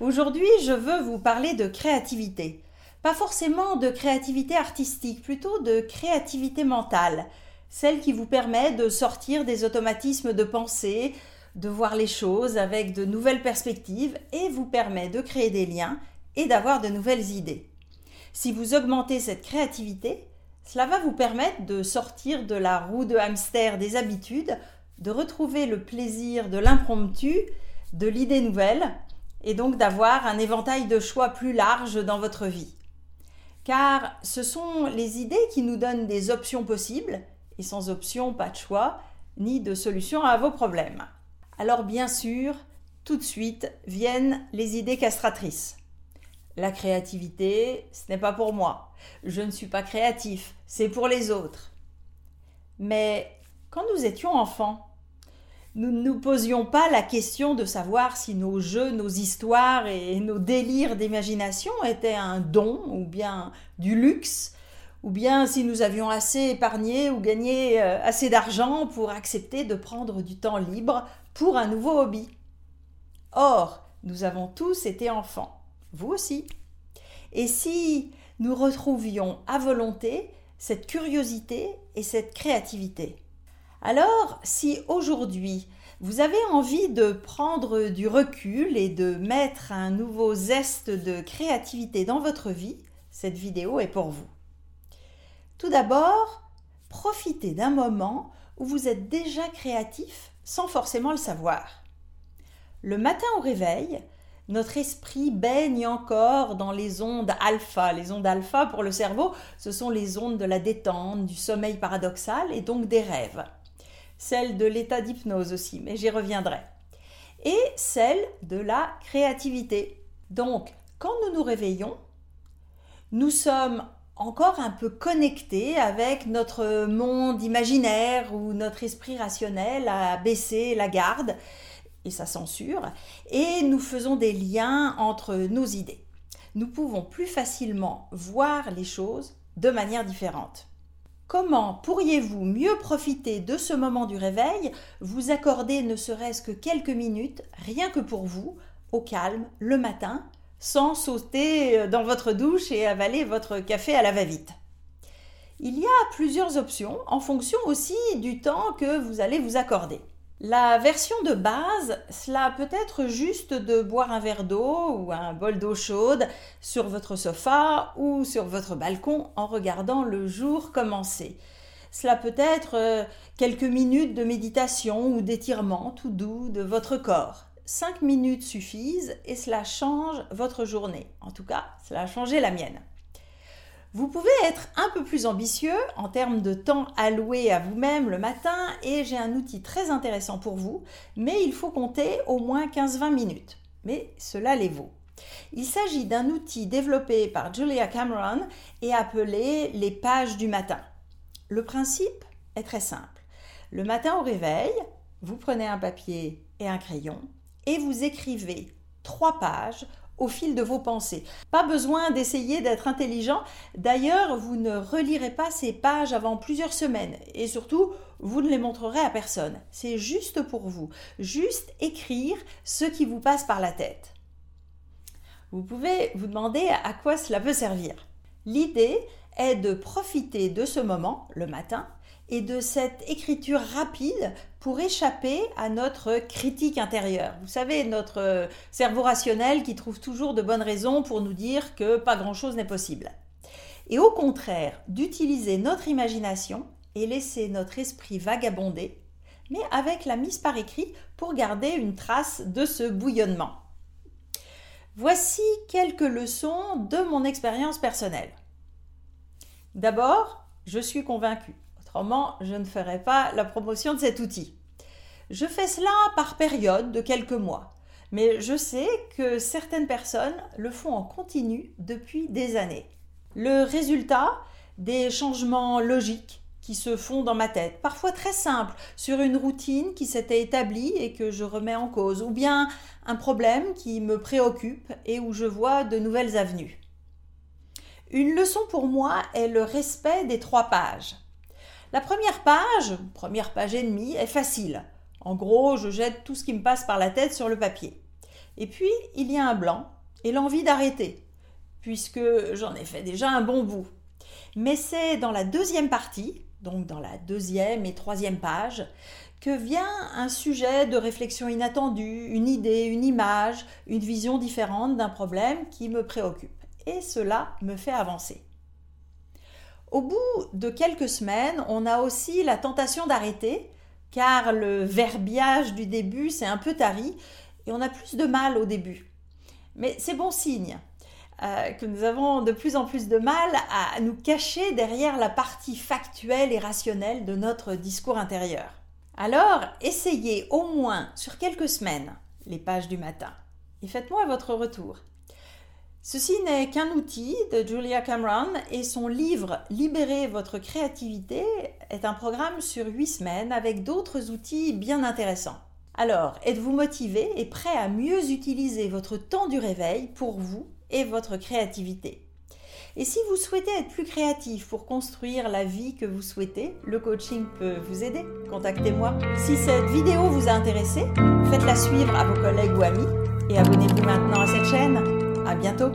Aujourd'hui, je veux vous parler de créativité. Pas forcément de créativité artistique, plutôt de créativité mentale, celle qui vous permet de sortir des automatismes de pensée, de voir les choses avec de nouvelles perspectives et vous permet de créer des liens et d'avoir de nouvelles idées. Si vous augmentez cette créativité, cela va vous permettre de sortir de la roue de hamster des habitudes, de retrouver le plaisir de l'impromptu, de l'idée nouvelle, et donc d'avoir un éventail de choix plus large dans votre vie. Car ce sont les idées qui nous donnent des options possibles, et sans option, pas de choix, ni de solution à vos problèmes. Alors bien sûr, tout de suite viennent les idées castratrices. La créativité, ce n'est pas pour moi. Je ne suis pas créatif, c'est pour les autres. Mais quand nous étions enfants, nous ne nous posions pas la question de savoir si nos jeux, nos histoires et nos délires d'imagination étaient un don ou bien du luxe, ou bien si nous avions assez épargné ou gagné euh, assez d'argent pour accepter de prendre du temps libre pour un nouveau hobby. Or, nous avons tous été enfants, vous aussi. Et si nous retrouvions à volonté cette curiosité et cette créativité? Alors, si aujourd'hui vous avez envie de prendre du recul et de mettre un nouveau zeste de créativité dans votre vie, cette vidéo est pour vous. Tout d'abord, profitez d'un moment où vous êtes déjà créatif sans forcément le savoir. Le matin au réveil, notre esprit baigne encore dans les ondes alpha. Les ondes alpha pour le cerveau, ce sont les ondes de la détente, du sommeil paradoxal et donc des rêves celle de l'état d'hypnose aussi, mais j'y reviendrai, et celle de la créativité. Donc, quand nous nous réveillons, nous sommes encore un peu connectés avec notre monde imaginaire où notre esprit rationnel a baissé la garde et sa censure, et nous faisons des liens entre nos idées. Nous pouvons plus facilement voir les choses de manière différente. Comment pourriez-vous mieux profiter de ce moment du réveil, vous accorder ne serait-ce que quelques minutes, rien que pour vous, au calme, le matin, sans sauter dans votre douche et avaler votre café à la va-vite? Il y a plusieurs options en fonction aussi du temps que vous allez vous accorder. La version de base, cela peut être juste de boire un verre d'eau ou un bol d'eau chaude sur votre sofa ou sur votre balcon en regardant le jour commencer. Cela peut être euh, quelques minutes de méditation ou d'étirement tout doux de votre corps. Cinq minutes suffisent et cela change votre journée. En tout cas, cela a changé la mienne. Vous pouvez être un peu plus ambitieux en termes de temps alloué à vous-même le matin et j'ai un outil très intéressant pour vous, mais il faut compter au moins 15-20 minutes. Mais cela les vaut. Il s'agit d'un outil développé par Julia Cameron et appelé les pages du matin. Le principe est très simple. Le matin au réveil, vous prenez un papier et un crayon et vous écrivez trois pages au fil de vos pensées. Pas besoin d'essayer d'être intelligent. D'ailleurs, vous ne relirez pas ces pages avant plusieurs semaines. Et surtout, vous ne les montrerez à personne. C'est juste pour vous. Juste écrire ce qui vous passe par la tête. Vous pouvez vous demander à quoi cela peut servir. L'idée est de profiter de ce moment, le matin, et de cette écriture rapide pour échapper à notre critique intérieure. Vous savez, notre cerveau rationnel qui trouve toujours de bonnes raisons pour nous dire que pas grand-chose n'est possible. Et au contraire, d'utiliser notre imagination et laisser notre esprit vagabonder, mais avec la mise par écrit pour garder une trace de ce bouillonnement. Voici quelques leçons de mon expérience personnelle. D'abord, je suis convaincue Je ne ferai pas la promotion de cet outil. Je fais cela par période de quelques mois, mais je sais que certaines personnes le font en continu depuis des années. Le résultat, des changements logiques qui se font dans ma tête, parfois très simples, sur une routine qui s'était établie et que je remets en cause, ou bien un problème qui me préoccupe et où je vois de nouvelles avenues. Une leçon pour moi est le respect des trois pages. La première page, première page et demie, est facile. En gros, je jette tout ce qui me passe par la tête sur le papier. Et puis, il y a un blanc et l'envie d'arrêter, puisque j'en ai fait déjà un bon bout. Mais c'est dans la deuxième partie, donc dans la deuxième et troisième page, que vient un sujet de réflexion inattendue, une idée, une image, une vision différente d'un problème qui me préoccupe. Et cela me fait avancer. Au bout de quelques semaines, on a aussi la tentation d'arrêter, car le verbiage du début s'est un peu tari et on a plus de mal au début. Mais c'est bon signe. Euh, que nous avons de plus en plus de mal à nous cacher derrière la partie factuelle et rationnelle de notre discours intérieur. Alors, essayez au moins sur quelques semaines les pages du matin et faites-moi votre retour. Ceci n'est qu'un outil de Julia Cameron et son livre Libérer votre créativité est un programme sur huit semaines avec d'autres outils bien intéressants. Alors, êtes-vous motivé et prêt à mieux utiliser votre temps du réveil pour vous et votre créativité? Et si vous souhaitez être plus créatif pour construire la vie que vous souhaitez, le coaching peut vous aider. Contactez-moi. Si cette vidéo vous a intéressé, faites-la suivre à vos collègues ou amis et abonnez-vous maintenant à cette chaîne. À bientôt.